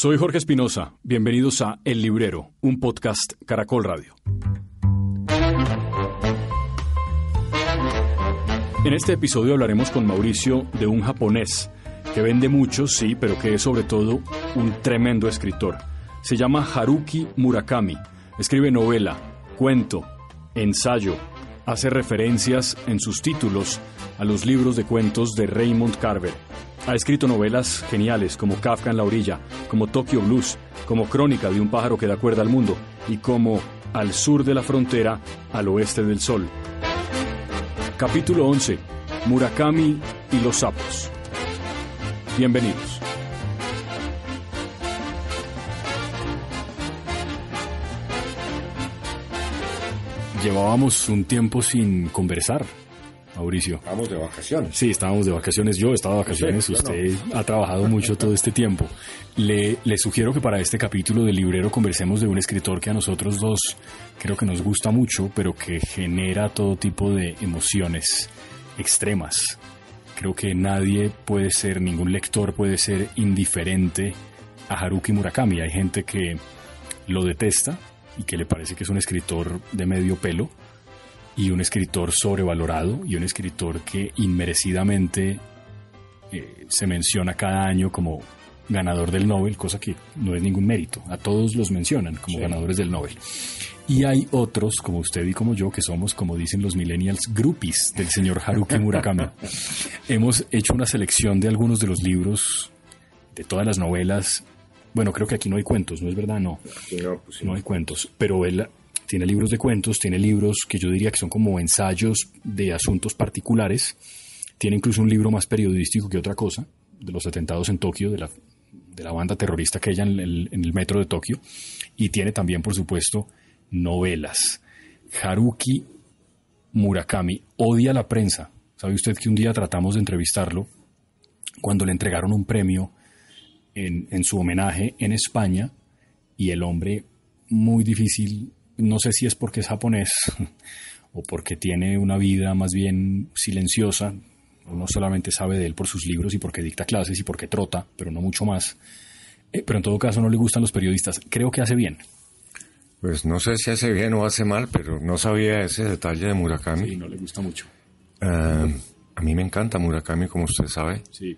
Soy Jorge Espinosa. Bienvenidos a El Librero, un podcast Caracol Radio. En este episodio hablaremos con Mauricio de un japonés que vende mucho, sí, pero que es sobre todo un tremendo escritor. Se llama Haruki Murakami. Escribe novela, cuento, ensayo. Hace referencias en sus títulos a los libros de cuentos de Raymond Carver. Ha escrito novelas geniales como Kafka en la orilla, como Tokyo Blues, como Crónica de un pájaro que da cuerda al mundo y como Al sur de la frontera, al oeste del sol. Capítulo 11. Murakami y los sapos. Bienvenidos. Llevábamos un tiempo sin conversar, Mauricio. Estábamos de vacaciones. Sí, estábamos de vacaciones. Yo estaba de vacaciones. Sí, Usted ha trabajado mucho todo este tiempo. Le, le sugiero que para este capítulo del librero conversemos de un escritor que a nosotros dos creo que nos gusta mucho, pero que genera todo tipo de emociones extremas. Creo que nadie puede ser, ningún lector puede ser indiferente a Haruki Murakami. Hay gente que lo detesta y que le parece que es un escritor de medio pelo y un escritor sobrevalorado y un escritor que inmerecidamente eh, se menciona cada año como ganador del Nobel, cosa que no es ningún mérito. A todos los mencionan como Sí. ganadores del Nobel. Y hay otros, como usted y como yo, que somos, como dicen los millennials, groupies del señor Haruki Murakami. Hemos hecho una selección de algunos de los libros, de todas las novelas. Bueno, creo que aquí no hay cuentos, ¿no es verdad? No. Pues sí. No hay cuentos, pero él tiene libros de cuentos, tiene libros que yo diría que son como ensayos de asuntos particulares, tiene incluso un libro más periodístico que otra cosa, de los atentados en Tokio, de la, de la banda terrorista que hay en el, en el metro de Tokio, y tiene también, por supuesto, novelas. Haruki Murakami odia la prensa. ¿Sabe usted que un día tratamos de entrevistarlo cuando le entregaron un premio en, en su homenaje en España y el hombre muy difícil, no sé si es porque es japonés o porque tiene una vida más bien silenciosa, uno solamente sabe de él por sus libros y porque dicta clases y porque trota, pero no mucho más. Eh, pero en todo caso no le gustan los periodistas. Creo que hace bien. Pues no sé si hace bien o hace mal, pero no sabía ese detalle de Murakami. Sí, no le gusta mucho. Ah, a mí me encanta Murakami, como usted sabe. Sí.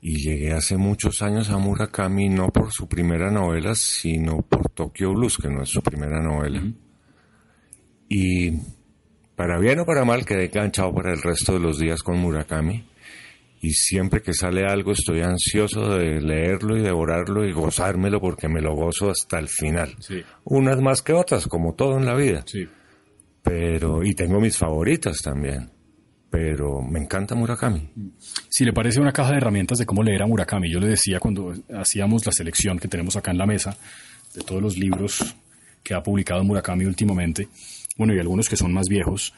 Y llegué hace muchos años a Murakami no por su primera novela, sino por Tokyo Blues, que no es su primera novela. Y para bien o para mal quedé enganchado para el resto de los días con Murakami. Y siempre que sale algo estoy ansioso de leerlo y devorarlo y gozármelo porque me lo gozo hasta el final. Sí. Unas más que otras, como todo en la vida. Sí. Pero, y tengo mis favoritas también. Pero me encanta Murakami. Si le parece una caja de herramientas de cómo leer a Murakami, yo le decía cuando hacíamos la selección que tenemos acá en la mesa de todos los libros que ha publicado Murakami últimamente, bueno, y algunos que son más viejos,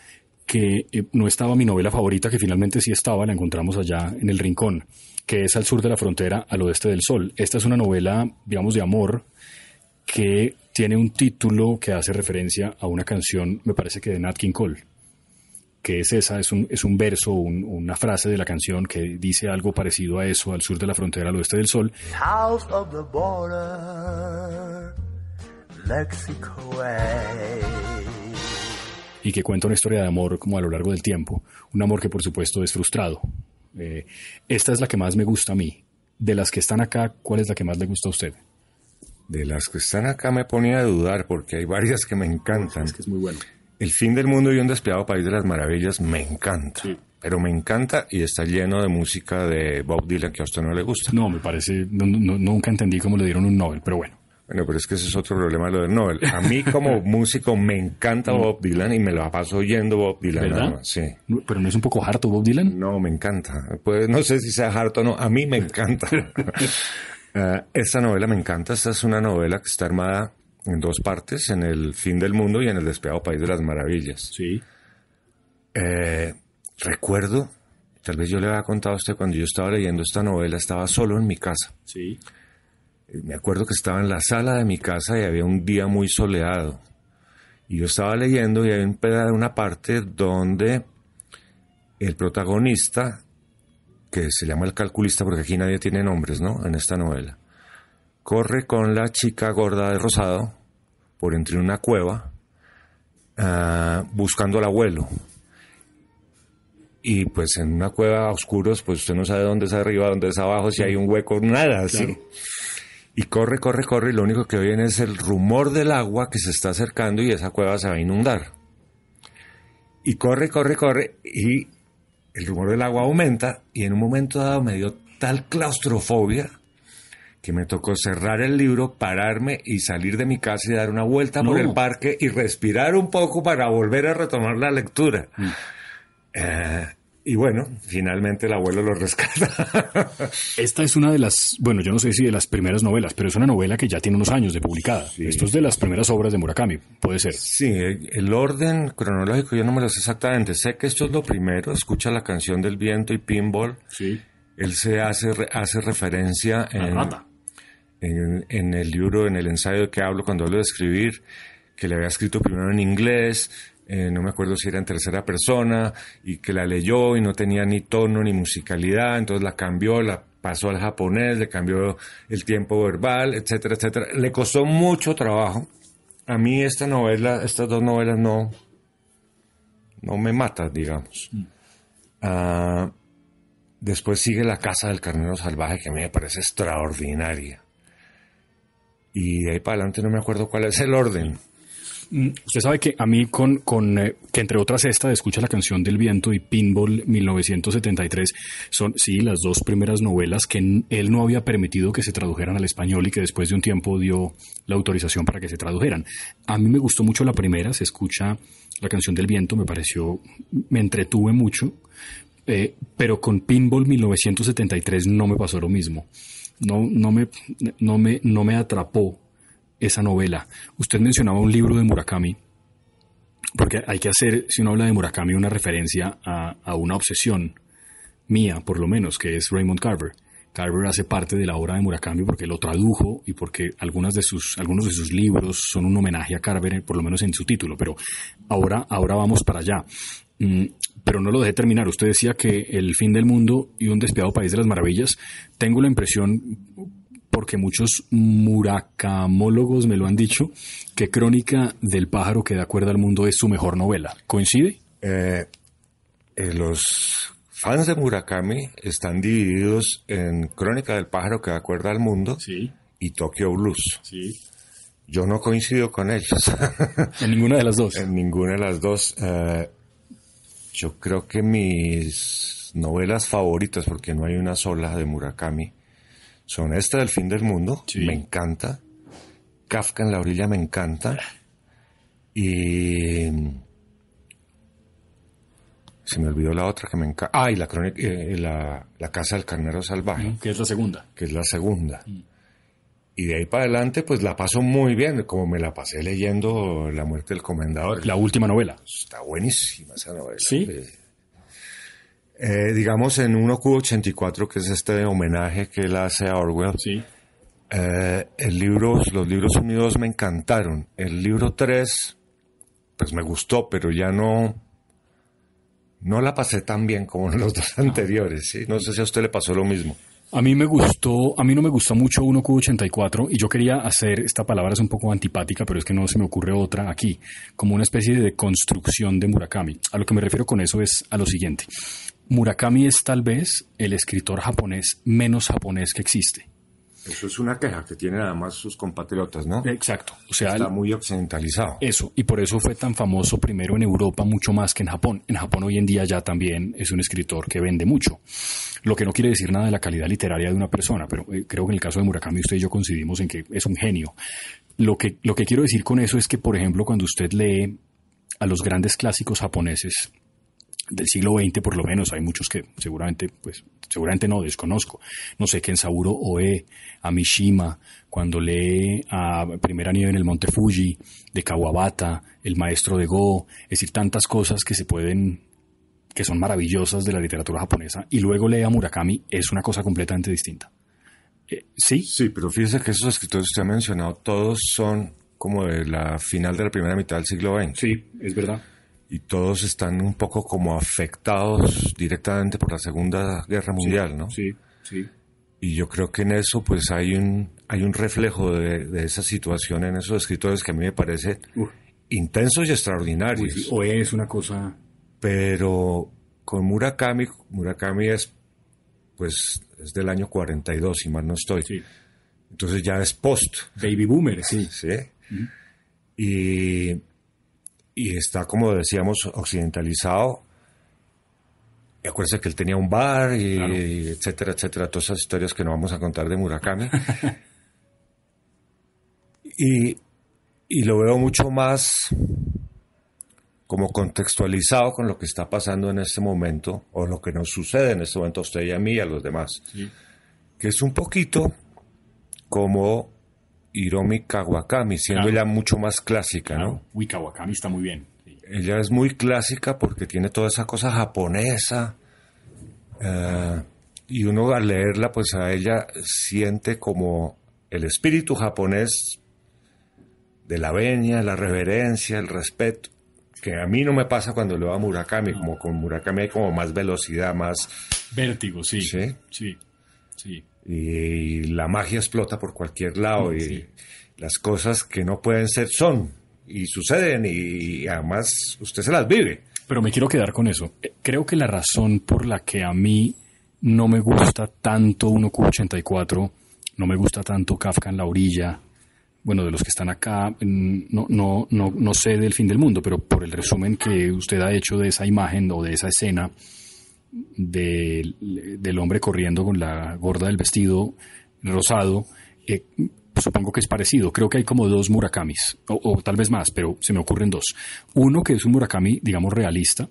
que eh, no estaba mi novela favorita, que finalmente sí estaba, la encontramos allá en el rincón, que es Al sur de la frontera, al oeste del sol. Esta es una novela, digamos, de amor, que tiene un título que hace referencia a una canción, me parece que de Nat King Cole que es esa, es un, es un verso, un- una frase de la canción que dice algo parecido a eso, al sur de la frontera, al oeste del sol, South of the border, Mexico way. y que cuenta una historia de amor como a lo largo del tiempo, un amor que por supuesto es frustrado. Eh, esta es la que más me gusta a mí. De las que están acá, ¿cuál es la que más le gusta a usted? De las que están acá me ponía a dudar porque hay varias que me encantan. Es que es muy bueno. El fin del mundo y un despiadado país de las maravillas me encanta. Sí. Pero me encanta y está lleno de música de Bob Dylan que a usted no le gusta. No, me parece, no- no- nunca entendí cómo le dieron un Nobel, pero bueno. Bueno, pero es que ese es otro problema lo del Nobel. A mí como músico me encanta Bob Dylan y me lo paso oyendo Bob Dylan. ¿Verdad? nada más, Sí. Pero no es un poco harto Bob Dylan. No, me encanta. Pues no sé si sea harto o no. A mí me encanta. Eh, esta novela me encanta. Esta es una novela que está armada en dos partes, en el fin del mundo y en el despiadado país de las maravillas. Sí. Eh, recuerdo, tal vez yo le había contado a usted cuando yo estaba leyendo esta novela, estaba solo en mi casa. Sí. Eh, Me acuerdo que estaba en la sala de mi casa y había un día muy soleado. Y yo estaba leyendo y pedazo, una parte donde el protagonista, que se llama el calculista, porque aquí nadie tiene nombres, ¿no? En esta novela. corre con la chica gorda de rosado por entre una cueva ah, buscando al abuelo. Y pues en una cueva a oscuros, pues usted no sabe dónde es arriba, dónde es abajo, si hay un hueco, nada así. Y corre, corre, corre, y lo único que oyen es el rumor del agua que se está acercando y esa cueva se va a inundar. Y corre, corre, corre, y el rumor del agua aumenta, y en un momento dado me dio tal claustrofobia que me tocó cerrar el libro, pararme y salir de mi casa y dar una vuelta por el parque y respirar un poco para volver a retomar la lectura. Eh, y bueno, finalmente el abuelo lo rescata. Esta es una de las, bueno, yo no sé si de las primeras novelas, pero es una novela que ya tiene unos años de publicada. Esto es de las primeras obras de Murakami, puede ser. sí, el orden cronológico yo no me lo sé exactamente. Sé que esto es lo primero. Escucha la canción del viento y pinball. Sí. Él se hace, hace referencia La en, rata. En, en el libro, en el ensayo que hablo cuando hablo de escribir, que le había escrito primero en inglés, eh, no me acuerdo si era en tercera persona, y que la leyó y no tenía ni tono ni musicalidad, entonces la cambió, la pasó al japonés, le cambió el tiempo verbal, etcétera, etcétera. Le costó mucho trabajo. A mí esta novela, estas dos novelas no, no me matan, digamos. Ah, Después sigue La Casa del Carnero Salvaje, que a mí me parece extraordinaria. Y de ahí para adelante no me acuerdo cuál es el orden. Mm, Usted sabe que a mí con, con eh, que entre otras esta Escucha la canción del viento y Pinball 1973 son sí las dos primeras novelas que él no había permitido que se tradujeran al español y que después de un tiempo dio la autorización para que se tradujeran. A mí me gustó mucho la primera, se escucha la canción del viento, me pareció, me entretuve mucho, eh, pero con Pinball 1973 no me pasó lo mismo. No, no, me, no, me, no me atrapó esa novela. Usted mencionaba un libro de Murakami, porque hay que hacer, si uno habla de Murakami, una referencia a, a una obsesión mía, por lo menos, que es Raymond Carver. Carver hace parte de la obra de Murakami porque lo tradujo y porque algunas de sus, algunos de sus libros son un homenaje a Carver, por lo menos en su título. Pero ahora, ahora vamos para allá. Mm, pero no lo dejé terminar. Usted decía que El fin del mundo y Un despiadado país de las maravillas. Tengo la impresión, porque muchos muracamólogos me lo han dicho, que Crónica del pájaro que da cuerda al mundo es su mejor novela. ¿Coincide? Eh, eh, los fans de Murakami están divididos en Crónica del pájaro que da cuerda al mundo Sí, y Tokyo Blues. sí. Yo no coincido con ellos En ninguna de las dos. en ninguna de las dos. Eh, yo creo que mis novelas favoritas, porque no hay una sola de Murakami, son esta del fin del mundo, Sí. me encanta. Kafka en la orilla me encanta. Y se me olvidó la otra que me encanta. Ah, y la, crónica, eh, la, la casa del carnero salvaje que es la segunda. que es la segunda. Y de ahí para adelante, pues la paso muy bien, como me la pasé leyendo La muerte del comendador. La última novela. Está buenísima esa novela. Sí. Eh, digamos en 1Q84, que es este homenaje que él hace a Orwell, Sí. eh, el libro, los libros unidos me encantaron. El libro 3, pues me gustó, pero ya no, no la pasé tan bien como en los dos anteriores. ¿sí? No sé si a usted le pasó lo mismo. A mí me gustó, a mí no me gustó mucho 1Q84 y yo quería hacer, esta palabra es un poco antipática, pero es que no se me ocurre otra aquí, como una especie de construcción de Murakami. A lo que me refiero con eso es a lo siguiente. Murakami es tal vez el escritor japonés menos japonés que existe. Eso es una queja que tienen además sus compatriotas, ¿no? Exacto. O sea, Está muy occidentalizado. Eso, y por eso fue tan famoso primero en Europa mucho más que en Japón. En Japón hoy en día ya también es un escritor que vende mucho. Lo que no quiere decir nada de la calidad literaria de una persona, pero eh, creo que en el caso de Murakami usted y yo coincidimos en que es un genio. Lo que, lo que quiero decir con eso es que, por ejemplo, cuando usted lee a los grandes clásicos japoneses del siglo XX, por lo menos, hay muchos que seguramente, pues, seguramente no, desconozco. No sé, Kensaburo Oe, a Mishima, cuando lee a Primera Nieve en el Monte Fuji, de Kawabata, El Maestro de Go, es decir, tantas cosas que se pueden, que son maravillosas de la literatura japonesa, y luego lee a Murakami, es una cosa completamente distinta. Eh, ¿Sí? Sí, pero fíjese que esos escritores que usted ha mencionado, todos son como de la final de la primera mitad del siglo XX. Sí, es verdad. Y todos están un poco como afectados directamente por la Segunda Guerra Mundial, ¿no? Sí, sí. Y yo creo que en eso pues hay un hay un reflejo de, de esa situación en esos escritores que a mí me parece Uf. intensos y extraordinarios. Uy, sí, o es una cosa... Pero con Murakami, Murakami es, pues, es del año 42, si mal no estoy. Sí. Entonces ya es post, Baby boomer, sí. ¿sí? Y, y está, como decíamos, occidentalizado. Y acuérdense que él tenía un bar, y, Claro. y etcétera, etcétera, todas esas historias que no vamos a contar de Murakami. y, y lo veo mucho más como contextualizado con lo que está pasando en este momento, o lo que nos sucede en este momento a usted y a mí y a los demás. Sí. Que es un poquito como Hiromi Kawakami, siendo Claro. ella mucho más clásica, ¿no? Claro. Uy, Kawakami está muy bien. Sí. Ella es muy clásica porque tiene toda esa cosa japonesa. eh, y uno al leerla, pues a ella siente como el espíritu japonés de la venia, la reverencia, el respeto, que a mí no me pasa cuando leo a Murakami, como con Murakami hay como más velocidad, más... Vértigo, sí. Sí. Sí. Sí. Y la magia explota por cualquier lado y las cosas que no pueden ser son y suceden y, además usted se las vive. Pero me quiero quedar con eso. Eh, Creo que la razón por la que a mí no me gusta tanto 1Q84, no me gusta tanto Kafka en la orilla, bueno, de los que están acá, no, no, no, no sé del fin del mundo, pero por el resumen que usted ha hecho de esa imagen o de esa escena del, del hombre corriendo con la gorda del vestido rosado, eh, supongo que es parecido. Creo que hay como dos Murakamis, o, o tal vez más, pero se me ocurren dos. Uno que es un Murakami, digamos, realista,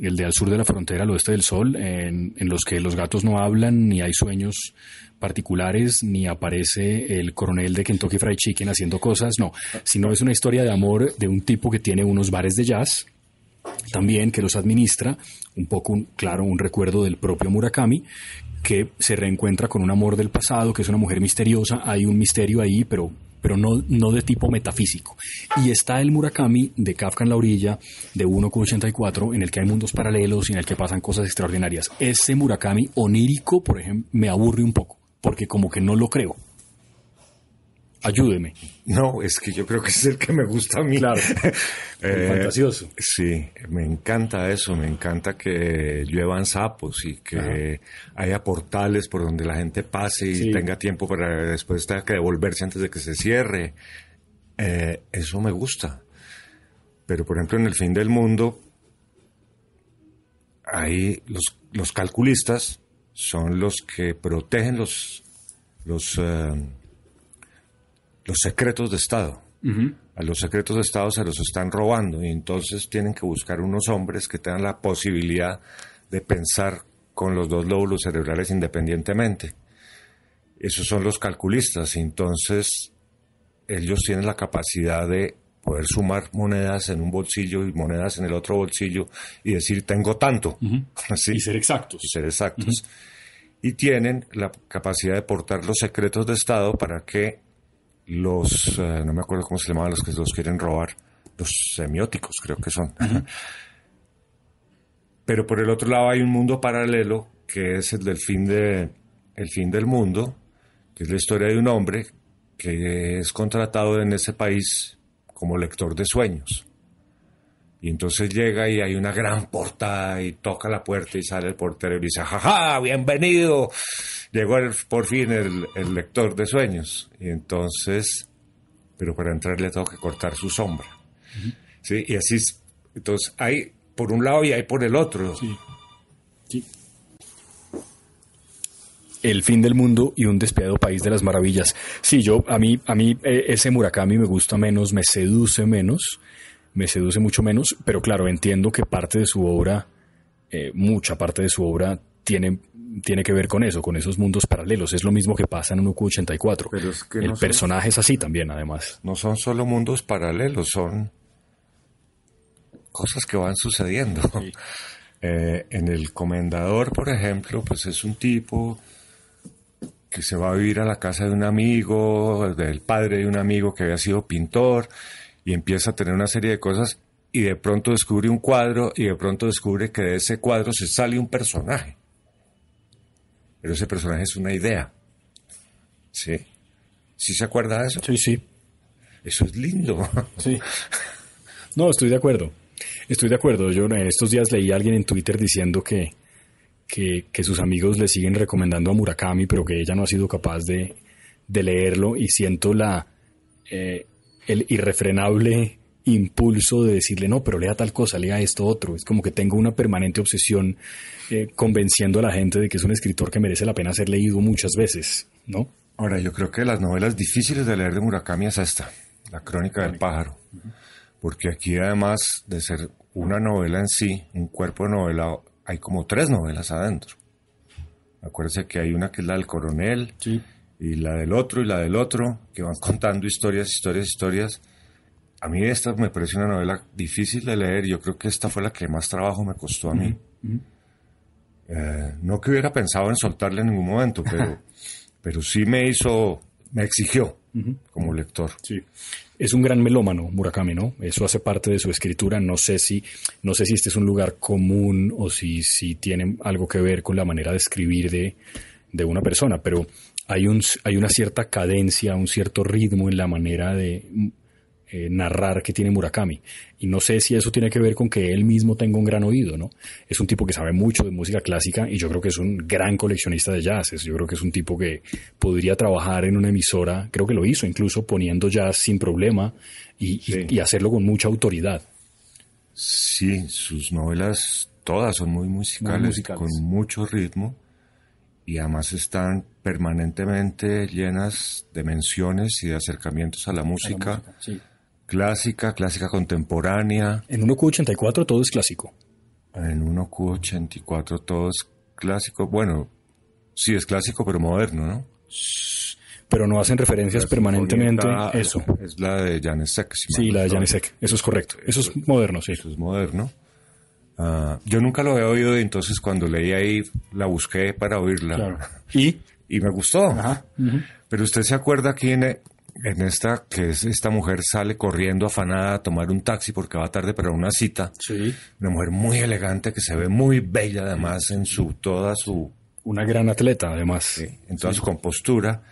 el de al sur de la frontera, al oeste del sol, en, en los que los gatos no hablan, ni hay sueños particulares, ni aparece el coronel de Kentucky Fried Chicken haciendo cosas, no, sino es una historia de amor de un tipo que tiene unos bares de jazz, también que los administra, un poco, un- claro, un recuerdo del propio Murakami, que se reencuentra con un amor del pasado, que es una mujer misteriosa, hay un misterio ahí, pero, pero no, no de tipo metafísico. Y está el Murakami de Kafka en la orilla, de 1Q84, en el que hay mundos paralelos y en el que pasan cosas extraordinarias. Ese Murakami onírico, por ejemplo, me aburre un poco, porque como que no lo creo. Ayúdeme. No, es que yo creo que es el que me gusta a mí. Claro. Eh, fantasioso. Sí, me encanta eso, me encanta que lluevan sapos y que haya portales por donde la gente pase y Sí. tenga tiempo para después tenga que devolverse antes de que se cierre. Eh, eso me gusta. Pero por ejemplo en el fin del mundo, ahí los, los calculistas son los que protegen los, los, eh, los secretos de Estado a los secretos de Estado se los están robando y entonces tienen que buscar unos hombres que tengan la posibilidad de pensar con los dos lóbulos cerebrales independientemente. Esos son los calculistas y entonces ellos tienen la capacidad de poder sumar monedas en un bolsillo y monedas en el otro bolsillo y decir tengo tanto. Así Y ser exactos. y ser exactos. Y tienen la capacidad de portar los secretos de Estado para que los, eh, no me acuerdo cómo se llamaban los que los quieren robar, los semióticos creo que son. Pero por el otro lado hay un mundo paralelo que es el del fin, de, el fin del mundo, que es la historia de un hombre que es contratado en ese país como lector de sueños. Y entonces llega y hay una gran portada y toca la puerta y sale el portero y dice, jaja, bienvenido. Llegó el- por fin el, el lector de sueños. Y entonces, pero para entrar le tengo que cortar su sombra. ¿Sí? Y así, es. entonces hay por un lado y hay por el otro. Sí. Sí. El fin del mundo y un despiadado país de las maravillas. Sí, yo, a mí, a mí eh, ese Murakami me gusta menos, me seduce menos, me seduce mucho menos, pero claro, entiendo que parte de su obra, eh, mucha parte de su obra tiene, tiene que ver con eso, con esos mundos paralelos. Es lo mismo que pasa en 1Q84. Pero es que El no son- personaje es así también, además. No son solo mundos paralelos, son cosas que van sucediendo. Eh, en el comendador, por ejemplo, pues es un tipo que se va a vivir a la casa de un amigo, del padre de un amigo que había sido pintor, y empieza a tener una serie de cosas, y de pronto descubre un cuadro, y de pronto descubre que de ese cuadro se sale un personaje. Pero ese personaje es una idea. Sí. ¿Sí se acuerda de eso? Sí, sí. Eso es lindo. Sí. No, estoy de acuerdo. Estoy de acuerdo. Yo en estos días leí a alguien en Twitter diciendo que, que, que sus amigos le siguen recomendando a Murakami, pero que ella no ha sido capaz de, de leerlo y siento la eh, el irrefrenable impulso de decirle no, pero lea tal cosa, lea esto otro. Es como que tengo una permanente obsesión eh, convenciendo a la gente de que es un escritor que merece la pena ser leído muchas veces, ¿no? Ahora, yo creo que las novelas difíciles de leer de Murakami es esta, La Crónica del Pájaro. Porque aquí, además de ser una novela en sí, un cuerpo de novela, hay como tres novelas adentro. Acuérdense que hay una que es la del coronel, Sí. y la del otro, y la del otro, que van contando historias, historias, historias. A mí esta me parece una novela difícil de leer. Yo creo que esta fue la que más trabajo me costó a mí. Eh, no que hubiera pensado en soltarla en ningún momento, pero, pero sí me hizo, me exigió como lector. Sí. Es un gran melómano, Murakami, ¿no? Eso hace parte de su escritura. No sé si, no sé si este es un lugar común o si, si tiene algo que ver con la manera de escribir de, de una persona, pero hay, un, hay una cierta cadencia, un cierto ritmo en la manera de eh, narrar que tiene Murakami. Y no sé si eso tiene que ver con que él mismo tenga un gran oído, ¿no? Es un tipo que sabe mucho de música clásica y yo creo que es un gran coleccionista de jazz. Yo creo que es un tipo que podría trabajar en una emisora, creo que lo hizo incluso poniendo jazz sin problema y, y- Sí. y hacerlo con mucha autoridad. Sí, sus novelas todas son muy musicales, musicales. con mucho ritmo y además están permanentemente llenas de menciones y de acercamientos a la música, Sí. Clásica, clásica contemporánea. En 1Q84 todo es clásico. En 1Q84 todo es clásico. Bueno, sí es clásico, pero moderno, ¿no? Pero no hacen referencias permanentemente. Sinfonía, Eso. Es la de Janesek. si Sí, la de. Janesek. Eso es correcto. Eso es moderno, sí. Eso es moderno. Ah, yo nunca lo había oído y entonces cuando leí ahí la busqué para oírla. Claro. Y Y me gustó. Ajá. Pero usted se acuerda aquí en, en esta, que es esta mujer sale corriendo afanada a tomar un taxi porque va tarde para una cita. Sí. Una mujer muy elegante que se ve muy bella además en su, toda su, una gran atleta, además. en toda su compostura.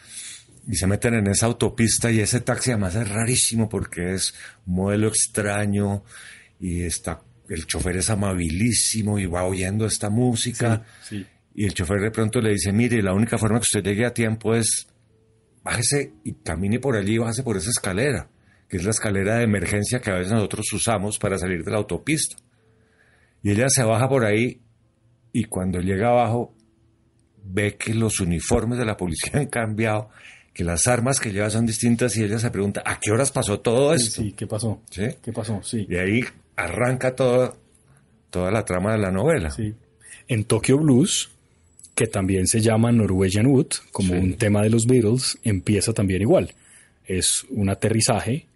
Y se meten en esa autopista y ese taxi además es rarísimo porque es un modelo extraño y está, el chofer es amabilísimo y va oyendo esta música. Sí. Y el chofer de pronto le dice, mire, la única forma que usted llegue a tiempo es bájese y camine por allí, bájese por esa escalera, que es la escalera de emergencia que a veces nosotros usamos para salir de la autopista. Y ella se baja por ahí y cuando llega abajo ve que los uniformes de la policía han cambiado, que las armas que lleva son distintas y ella se pregunta, ¿a qué horas pasó todo Sí, esto? sí, ¿qué pasó? ¿Sí? ¿Qué pasó? Sí. Y ahí arranca toda, toda la trama de la novela. Sí. En Tokyo Blues, que también se llama Norwegian Wood, como Sí. un tema de los Beatles, empieza también igual. Es un aterrizaje.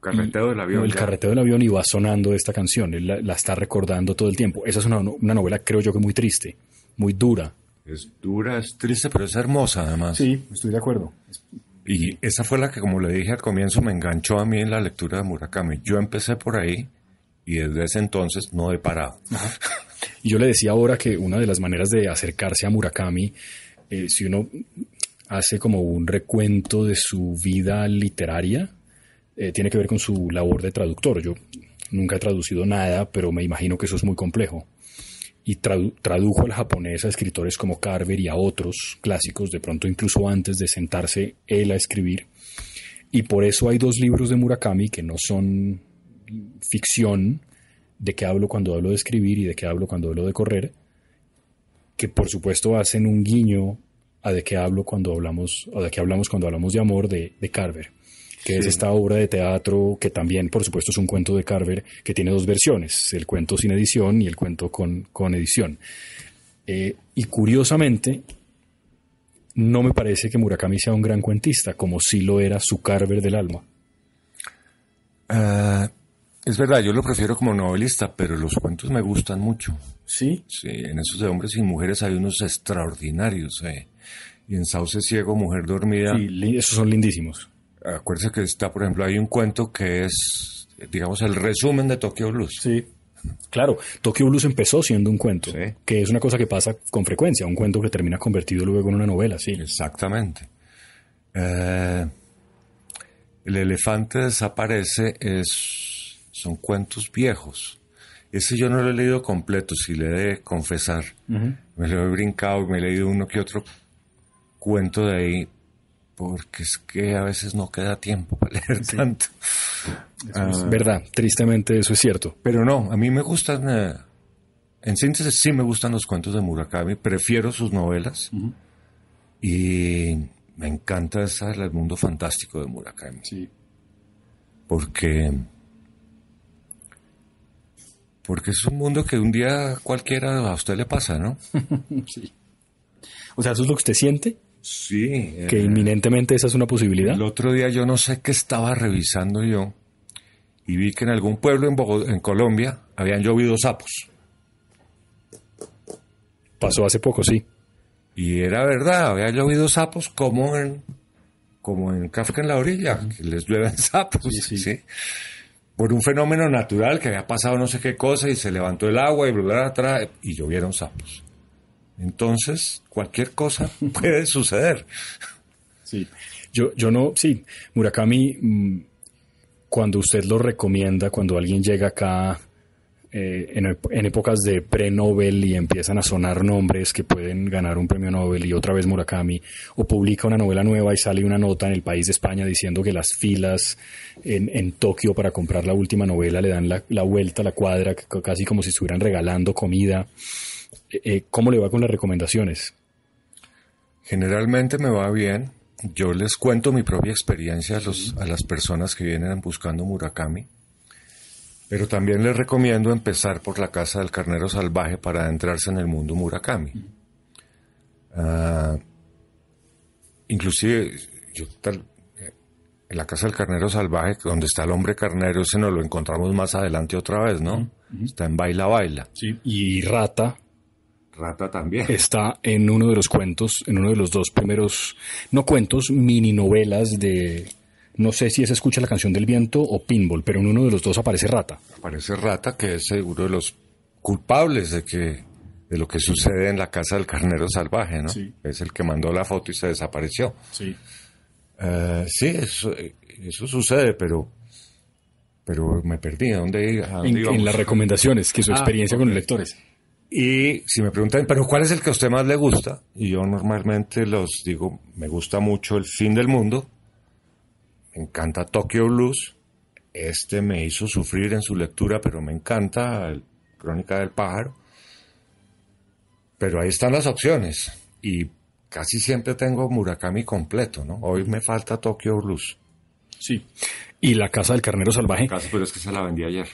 Carreteo del avión. El ya. carreteo del avión y va sonando esta canción. Él la, la está recordando todo el tiempo. Esa es una, una novela, creo yo, que muy triste, muy dura. Es dura, es triste, pero es hermosa además. estoy de acuerdo. Y esa fue la que, como le dije al comienzo, me enganchó a mí en la lectura de Murakami. Yo empecé por ahí y desde ese entonces no he parado. Y yo le decía ahora que una de las maneras de acercarse a Murakami, eh, si uno hace como un recuento de su vida literaria, eh, tiene que ver con su labor de traductor. Yo nunca he traducido nada, pero me imagino que eso es muy complejo. Y tradu- tradujo al japonés a escritores como Carver y a otros clásicos, de pronto incluso antes de sentarse él a escribir. Y por eso hay dos libros de Murakami que no son ficción, de qué hablo cuando hablo de escribir y de qué hablo cuando hablo de correr, que por supuesto hacen un guiño a de qué hablo cuando hablamos, o de qué hablamos cuando hablamos de amor de, de Carver, que es esta obra de teatro que también, por supuesto, es un cuento de Carver que tiene dos versiones, el cuento sin edición y el cuento con, con edición. Eh, y curiosamente, no me parece que Murakami sea un gran cuentista, como sí lo era su Carver del alma. Ah, es verdad, yo lo prefiero como novelista, pero los cuentos me gustan mucho. Sí, Sí, en esos de hombres y mujeres hay unos extraordinarios. eh. Y en Sauce Ciego, Mujer Dormida, sí, esos son lindísimos. acuérdese que está, por ejemplo, hay un cuento que es, digamos, el resumen de Tokyo Blues. Sí. Claro, Tokyo Blues empezó siendo un cuento, Sí. que es una cosa que pasa con frecuencia, un cuento que termina convertido luego en una novela, sí. Exactamente. Eh, El elefante desaparece es, son cuentos viejos. Ese yo no lo he leído completo, si le he de confesar. Me lo he brincado y me he leído uno que otro cuento de ahí, porque es que a veces no queda tiempo para leer tanto. es verdad, tristemente eso es cierto. Pero no, a mí me gustan, eh, en síntesis sí me gustan los cuentos de Murakami, prefiero sus novelas y me encanta esa, el mundo fantástico de Murakami. Sí. Porque, porque es un mundo que un día cualquiera a usted le pasa, ¿no? sí. O sea, ¿eso es lo que usted siente? Sí. Que inminentemente esa es una posibilidad. El otro día yo no sé qué estaba revisando yo y vi que en algún pueblo en, Bogo- en Colombia habían llovido sapos. Pasó hace poco, sí. Y era verdad, había llovido sapos como en, como en Kafka en la orilla, que les llueven sapos. Sí, sí. ¿sí? Por un fenómeno natural que había pasado no sé qué cosa y se levantó el agua y bla, bla, y llovieron sapos. Entonces, cualquier cosa puede suceder. Sí. Yo, yo no, sí, Murakami, mm, cuando usted lo recomienda, cuando alguien llega acá eh, en, épocas de pre-Nobel y empiezan a sonar nombres que pueden ganar un premio Nobel y otra vez Murakami, o publica una novela nueva y sale una nota en el país de España diciendo que las filas en, en Tokio para comprar la última novela le dan la, la vuelta a la cuadra, casi como si estuvieran regalando comida. Eh, eh, ¿Cómo le va con las recomendaciones? Generalmente me va bien. Yo les cuento mi propia experiencia a, los- a las personas que vienen buscando Murakami. Pero también les recomiendo empezar por la Casa del Carnero Salvaje para adentrarse en el mundo Murakami. Ah, inclusive, yo tal, en la Casa del Carnero Salvaje, donde está el hombre carnero, ese nos lo encontramos más adelante otra vez, ¿no? Está en Baila Baila. Sí. Y Rata, Rata también. está en uno de los cuentos, en uno de los dos primeros, no cuentos, mini novelas de, no sé si es Escucha la canción del viento o Pinball, pero en uno de los dos aparece Rata. Parece Rata que es seguro de los culpables de que de lo que sucede en la casa del carnero salvaje, ¿no? Sí. Es el que mandó la foto y se desapareció. Sí. Eh, sí, eso, eso sucede, pero pero me perdí. ¿A dónde, a dónde En, íbamos? en las recomendaciones, que su Ah, experiencia con ok. los lectores. Y si me preguntan, pero ¿cuál es el que a usted más le gusta? Y yo normalmente los digo, me gusta mucho El fin del mundo, encanta Tokyo Blues, este me hizo sufrir en su lectura, pero me encanta el Crónica del pájaro. Pero ahí están las opciones y casi siempre tengo Murakami completo, ¿no? Hoy me falta Tokyo Blues. Sí. Y La Casa del Carnero Salvaje, Casi, pero es que se la vendí ayer,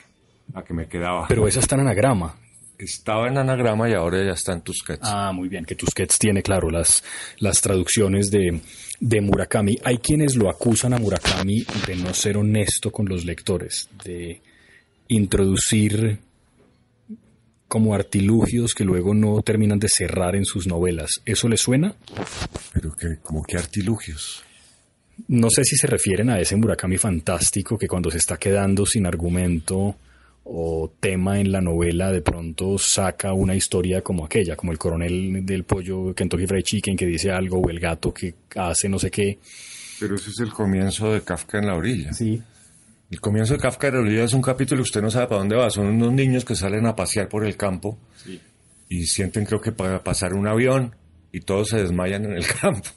la que me quedaba. pero esa está en anagrama. Estaba en anagrama y ahora ya está en Tusquets. Ah, muy bien, que Tusquets tiene, claro, las, las traducciones de, de Murakami. Hay quienes lo acusan a Murakami de no ser honesto con los lectores, de introducir como artilugios que luego no terminan de cerrar en sus novelas. ¿Eso le suena? Pero que, como que artilugios. No sé si se refieren a ese Murakami fantástico que cuando se está quedando sin argumento o tema en la novela de pronto saca una historia como aquella, como el coronel del pollo Kentucky Fried Chicken que dice algo o el gato que hace no sé qué. Pero ese es el comienzo de Kafka en la orilla. Sí. El comienzo de Kafka en la orilla es un capítulo que usted no sabe para dónde va. Son unos niños que salen a pasear por el campo y sienten creo que para pasar un avión y todos se desmayan en el campo.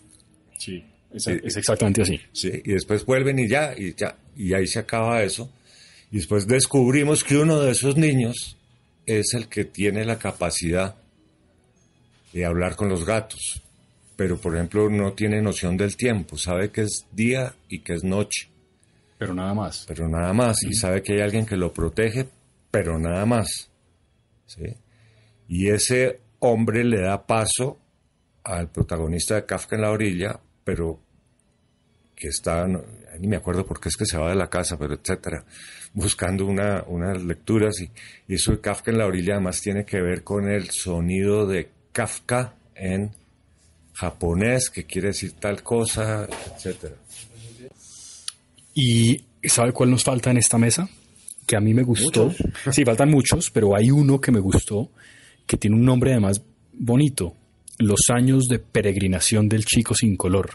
Sí. Es, es exactamente así. ¿sí? Y después vuelven y ya, y ya, y ahí se acaba eso. Y después descubrimos que uno de esos niños es el que tiene la capacidad de hablar con los gatos. Pero, por ejemplo, no tiene noción del tiempo. Sabe que es día y que es noche. Pero nada más. pero nada más. Y sabe que hay alguien que lo protege, pero nada más. ¿sí? Y ese hombre le da paso al protagonista de Kafka en la orilla, pero que está, no- ni me acuerdo por qué es que se va de la casa, pero etcétera, buscando una, unas lecturas. Y, y eso de Kafka en la orilla además tiene que ver con el sonido de Kafka en japonés, que quiere decir tal cosa, etcétera. ¿Y sabe cuál nos falta en esta mesa? Que a mí me gustó. Sí, faltan muchos, pero hay uno que me gustó, que tiene un nombre además bonito. Los años de peregrinación del chico sin color,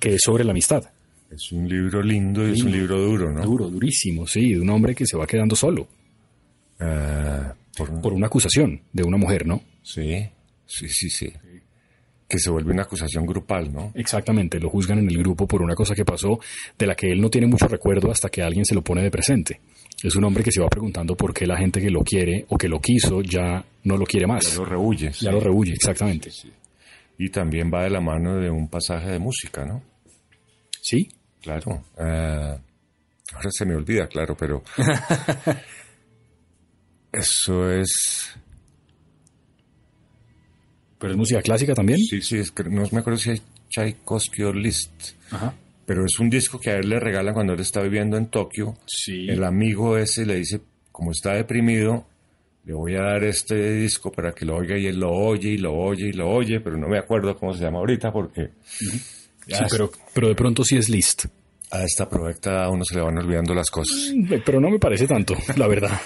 que es sobre la amistad. Es un libro lindo y es un libro duro, ¿no? Duro, durísimo, sí, de un hombre que se va quedando solo Ah, por- por una acusación de una mujer, ¿no? sí, sí, sí, sí. Que se vuelve una acusación grupal, ¿no? Exactamente, lo juzgan en el grupo por una cosa que pasó de la que él no tiene mucho recuerdo hasta que alguien se lo pone de presente. Es un hombre que se va preguntando por qué la gente que lo quiere o que lo quiso ya no lo quiere Ya más. lo rehuye. Ya lo rehuye, exactamente. Y también va de la mano de un pasaje de música, ¿no? Sí, Claro. ah, ahora se me olvida, claro, pero... Eso es... pero es música clásica también. Sí, sí, es que no me acuerdo si es Tchaikovsky o Liszt. Ajá. Pero es un disco que a él le regalan cuando él está viviendo en Tokio. Sí. El amigo ese le dice, como está deprimido, le voy a dar este disco para que lo oiga y él lo oye y lo oye y lo oye, pero no me acuerdo cómo se llama ahorita porque Sí, pero, pero de pronto sí es Liszt. a esta proyecta a uno se le van olvidando las cosas. Eh, Pero no me parece tanto, la verdad.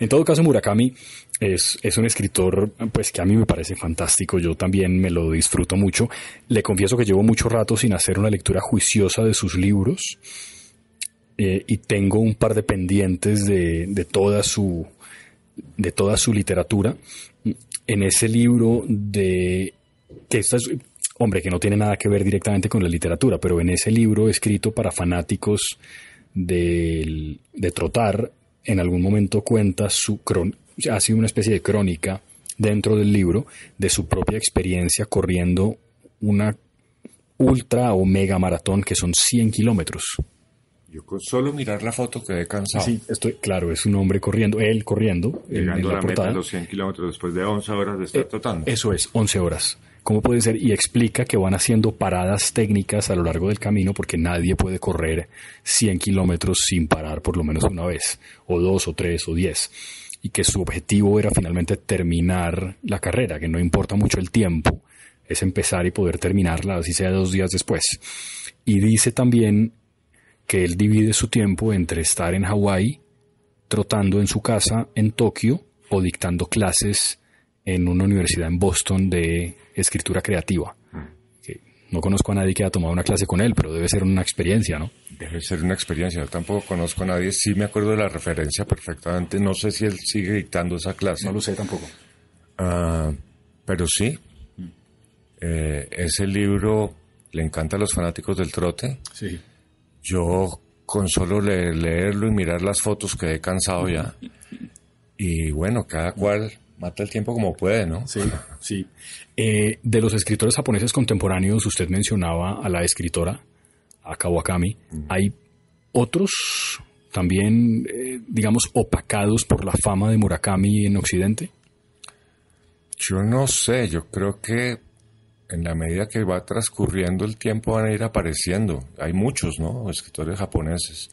En todo caso, Murakami es, es un escritor pues que a mí me parece fantástico. Yo también me lo disfruto mucho. Le confieso que llevo mucho rato sin hacer una lectura juiciosa de sus libros. eh, y tengo un par de pendientes de, de toda su de toda su literatura. En ese libro de que esta es, hombre, que no tiene nada que ver directamente con la literatura, pero en ese libro escrito para fanáticos del- de trotar, en algún momento cuenta su cron, hace una especie de crónica dentro del libro de su propia experiencia corriendo una ultra o mega maratón que son 100 kilómetros. Yo con solo mirar la foto quedé cansado. Sí, estoy, claro, es un hombre corriendo, él corriendo en- en, Llegando a la la meta portada. de los 100 kilómetros después de 11 horas de estar trotando. Eso es, 11 horas. ¿Cómo puede ser? Y explica que van haciendo paradas técnicas a lo largo del camino porque nadie puede correr 100 kilómetros sin parar por lo menos una vez, o dos, o tres, o diez. Y que su objetivo era finalmente terminar la carrera, que no importa mucho el tiempo, es empezar y poder terminarla, así sea dos días después. Y dice también que él divide su tiempo entre estar en Hawái, trotando en su casa en Tokio o dictando clases en una universidad en Boston de escritura creativa. Que no conozco a nadie que haya tomado una clase con él, pero debe ser una experiencia, ¿no? Debe ser una experiencia. Yo tampoco conozco a nadie. Sí me acuerdo de la referencia perfectamente. No sé si él sigue dictando esa clase. lo sé tampoco. Ah, pero sí. Eh, ese libro le encanta a los fanáticos del trote. Sí. Yo con solo le- leerlo y mirar las fotos quedé cansado ya. Y bueno, cada cual mata el tiempo como puede, ¿no? Sí, sí. Eh, de los escritores japoneses contemporáneos, usted mencionaba a la escritora, a Kawakami. ¿Hay otros también, eh, digamos, opacados por la fama de Murakami en Occidente? Yo no sé, yo creo que en la medida que va transcurriendo el tiempo van a ir apareciendo. Hay muchos, ¿no? Escritores japoneses.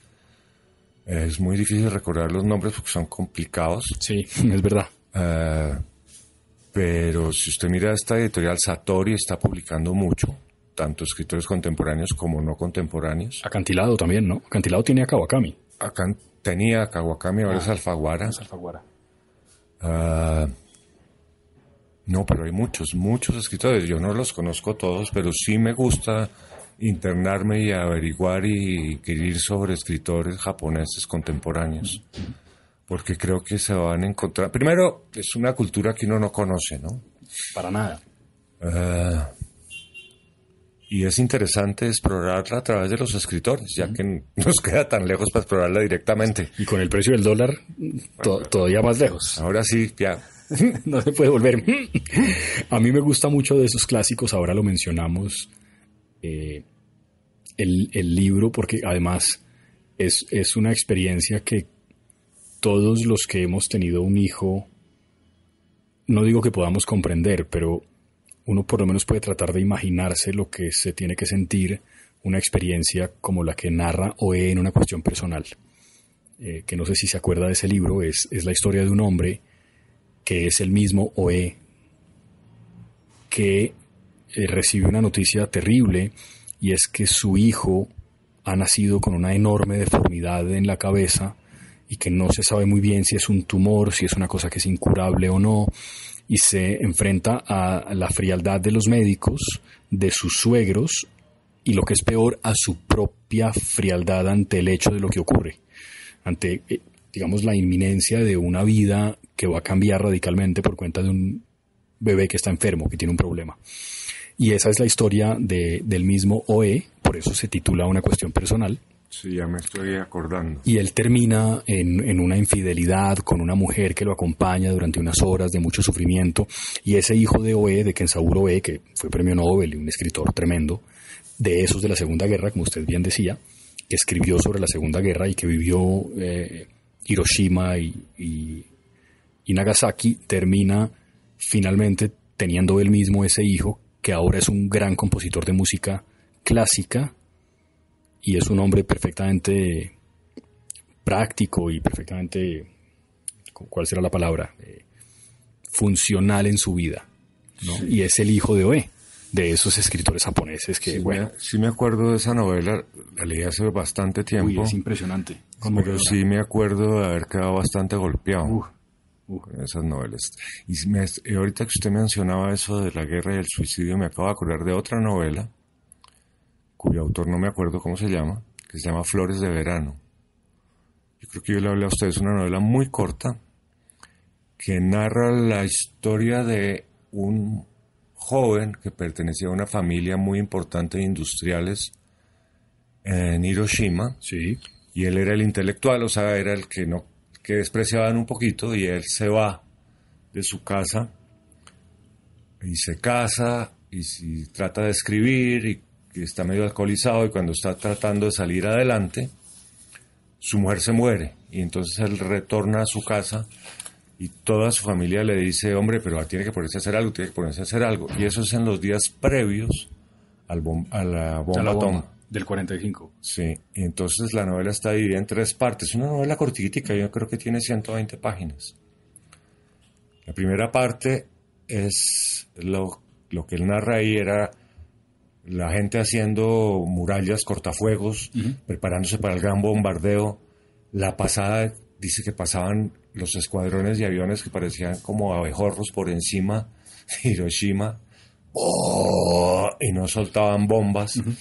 Es muy difícil recordar los nombres porque son complicados. Sí, es verdad. Eh, pero si usted mira esta editorial, Satori está publicando mucho, tanto escritores contemporáneos como no contemporáneos. Acantilado también, ¿no? Acantilado tiene a Kawakami. Acá tenía Kawakami, ahora es Alfaguara. Alfaguara. Ah, no, pero hay muchos, muchos escritores. Yo no los conozco todos, pero sí me gusta internarme y averiguar y escribir sobre escritores japoneses contemporáneos. Porque creo que se van a encontrar. Primero, es una cultura que uno no conoce, ¿no? Para nada. Ah, y es interesante explorarla a través de los escritores, ya que nos queda tan lejos para explorarla directamente. Y con el precio del dólar, to- todavía más lejos. Ahora sí, ya. no se puede volver. A mí me gusta mucho de esos clásicos, ahora lo mencionamos, eh, el, el libro, porque además es, es una experiencia que todos los que hemos tenido un hijo, no digo que podamos comprender, pero uno por lo menos puede tratar de imaginarse lo que se tiene que sentir una experiencia como la que narra Oe en una cuestión personal. Eh, que no sé si se acuerda de ese libro, es, es la historia de un hombre que es el mismo Oe, que eh, recibe una noticia terrible y es que su hijo ha nacido con una enorme deformidad en la cabeza y que no se sabe muy bien si es un tumor, si es una cosa que es incurable o no, y se enfrenta a la frialdad de los médicos, de sus suegros y lo que es peor, a su propia frialdad ante el hecho de lo que ocurre, ante, eh, digamos, la inminencia de una vida que va a cambiar radicalmente por cuenta de un bebé que está enfermo, que tiene un problema. Y esa es la historia de, del mismo OE, por eso se titula Una cuestión personal. Sí, ya me estoy acordando. Y él termina en, en, una infidelidad con una mujer que lo acompaña durante unas horas de mucho sufrimiento. Y ese hijo de Oe, de Kensaur Oe, que fue premio Nobel y un escritor tremendo, de esos de la Segunda Guerra, como usted bien decía, que escribió sobre la Segunda Guerra y que vivió eh, Hiroshima y, y, y Nagasaki, termina finalmente teniendo él mismo ese hijo, que ahora es un gran compositor de música clásica y es un hombre perfectamente práctico y perfectamente, ¿cuál será la palabra? Eh, funcional en su vida. ¿no? Sí. Y es el hijo de Oe, de esos escritores japoneses que, sí, bueno. Me, sí me acuerdo de esa novela, la leí hace bastante tiempo. Uy, es impresionante. Pero sí me acuerdo de haber quedado bastante golpeado. Uh, uh. Con esas novelas. Y me, ahorita que usted mencionaba eso de la guerra y el suicidio, me acabo de acordar de otra novela cuyo autor no me acuerdo cómo se llama, que se llama Flores de Verano. Yo creo que yo le hablé a ustedes una novela muy corta que narra la historia de un joven que pertenecía a una familia muy importante de industriales en Hiroshima. Sí. Y él era el intelectual, o sea, era el que no que despreciaban un poquito y él se va de su casa y se casa y si trata de escribir y que está medio alcoholizado y cuando está tratando de salir adelante, su mujer se muere y entonces él retorna a su casa y toda su familia le dice, hombre, pero tiene que ponerse a hacer algo, tiene que ponerse a hacer algo. Y eso es en los días previos al bom a la bomba, a la bomba. Del 45. Sí, y entonces la novela está dividida en tres partes. Una novela cortitica, yo creo que tiene 120 páginas. La primera parte es lo, lo que él narra ahí era la gente haciendo murallas, cortafuegos, uh -huh. preparándose para el gran bombardeo. La pasada dice que pasaban los escuadrones de aviones que parecían como abejorros por encima de Hiroshima oh, y no soltaban bombas. Uh -huh.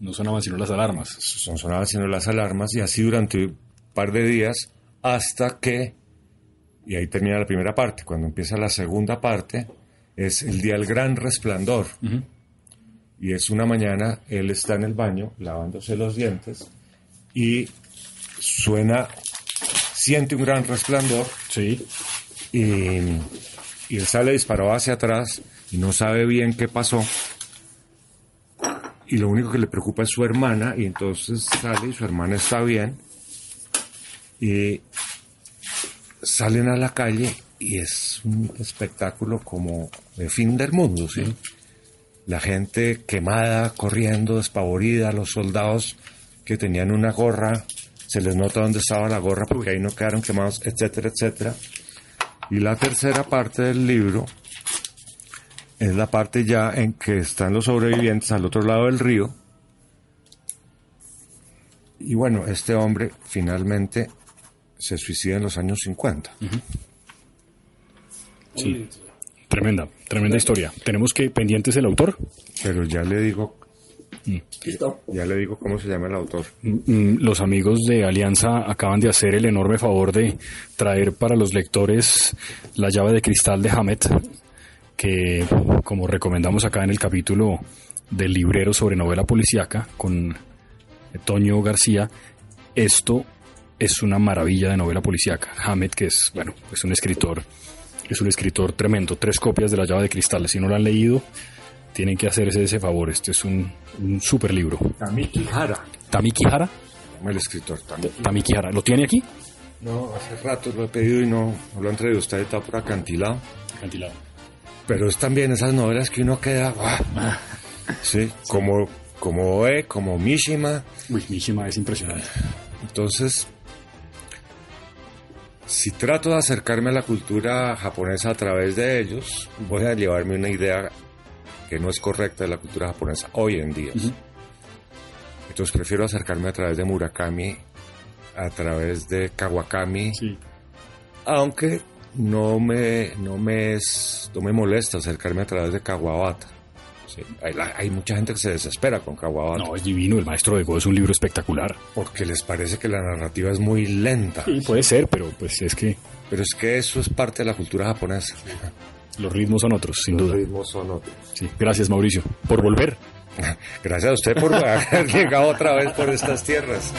No sonaban sino las alarmas. No sonaban sino las alarmas y así durante un par de días hasta que, y ahí termina la primera parte, cuando empieza la segunda parte, es el día del gran resplandor. Uh -huh y es una mañana, él está en el baño lavándose los dientes y suena, siente un gran resplandor. Sí. Y, y él sale disparado hacia atrás y no sabe bien qué pasó. Y lo único que le preocupa es su hermana y entonces sale y su hermana está bien. Y salen a la calle y es un espectáculo como de fin del mundo, ¿sí? sí la gente quemada, corriendo, despavorida, los soldados que tenían una gorra, se les nota dónde estaba la gorra porque ahí no quedaron quemados, etcétera, etcétera. Y la tercera parte del libro es la parte ya en que están los sobrevivientes al otro lado del río. Y bueno, este hombre finalmente se suicida en los años 50. Uh -huh. Sí. Tremenda, tremenda historia. Tenemos que pendientes el autor. Pero ya le digo. Mm. Ya le digo cómo se llama el autor. Mm, los amigos de Alianza acaban de hacer el enorme favor de traer para los lectores la llave de cristal de Hammett, que como recomendamos acá en el capítulo del librero sobre novela policíaca con Toño García, esto es una maravilla de novela policíaca. Hammett, que es, bueno, es un escritor es un escritor tremendo. Tres copias de La llave de cristal. Si no lo han leído, tienen que hacerse ese favor. Este es un, un super libro. Tamiki Hara. Tamiki Hara. El escritor Tamiki. Tamiki Hara. ¿Lo tiene aquí? No, hace rato lo he pedido y no, no lo han traído. Está editado por acantilado. Acantilado. Pero es también esas novelas que uno queda. Ah, sí, como, como E, como Mishima. Uy, Mishima es impresionante. Entonces, si trato de acercarme a la cultura japonesa a través de ellos, voy a llevarme una idea que no es correcta de la cultura japonesa hoy en día. Uh -huh. Entonces prefiero acercarme a través de Murakami, a través de Kawakami, sí. aunque no me, no, me es, no me molesta acercarme a través de Kawabata. Sí, Hay, la- hay mucha gente que se desespera con Kawabata No, es divino. El maestro de Go es un libro espectacular. porque les parece que la narrativa es muy lenta. Sí, puede ser, pero pues es que Pero es que eso es parte de la cultura japonesa. los ritmos son otros, sin Los duda. ritmos son otros. Sí. Gracias, Mauricio, por volver. Gracias a usted por haber llegado otra vez por estas tierras.